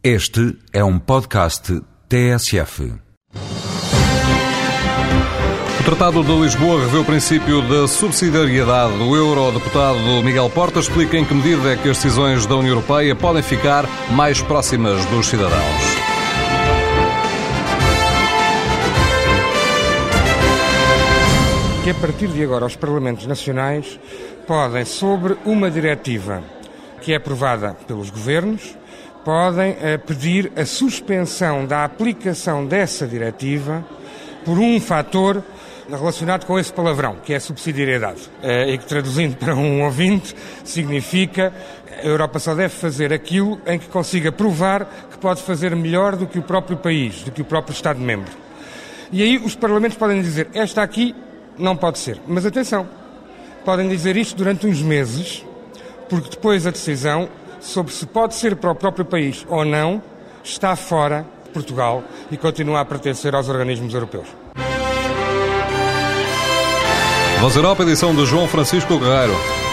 Este é um podcast TSF. O Tratado de Lisboa revê o princípio da subsidiariedade. O eurodeputado Miguel Porta explica em que medida é que as decisões da União Europeia podem ficar mais próximas dos cidadãos. que a partir de agora os Parlamentos Nacionais podem, sobre uma diretiva que é aprovada pelos governos, podem eh, pedir a suspensão da aplicação dessa diretiva por um fator relacionado com esse palavrão, que é a subsidiariedade. Eh, e que, traduzindo para um ouvinte, significa a Europa só deve fazer aquilo em que consiga provar que pode fazer melhor do que o próprio país, do que o próprio Estado-membro. E aí os Parlamentos podem dizer, esta aqui não pode ser. Mas atenção, podem dizer isto durante uns meses, porque depois a decisão sobre se pode ser para o próprio país ou não está fora de Portugal e continua a pertencer aos organismos europeus. Voz Europa, edição de João Francisco Guerreiro.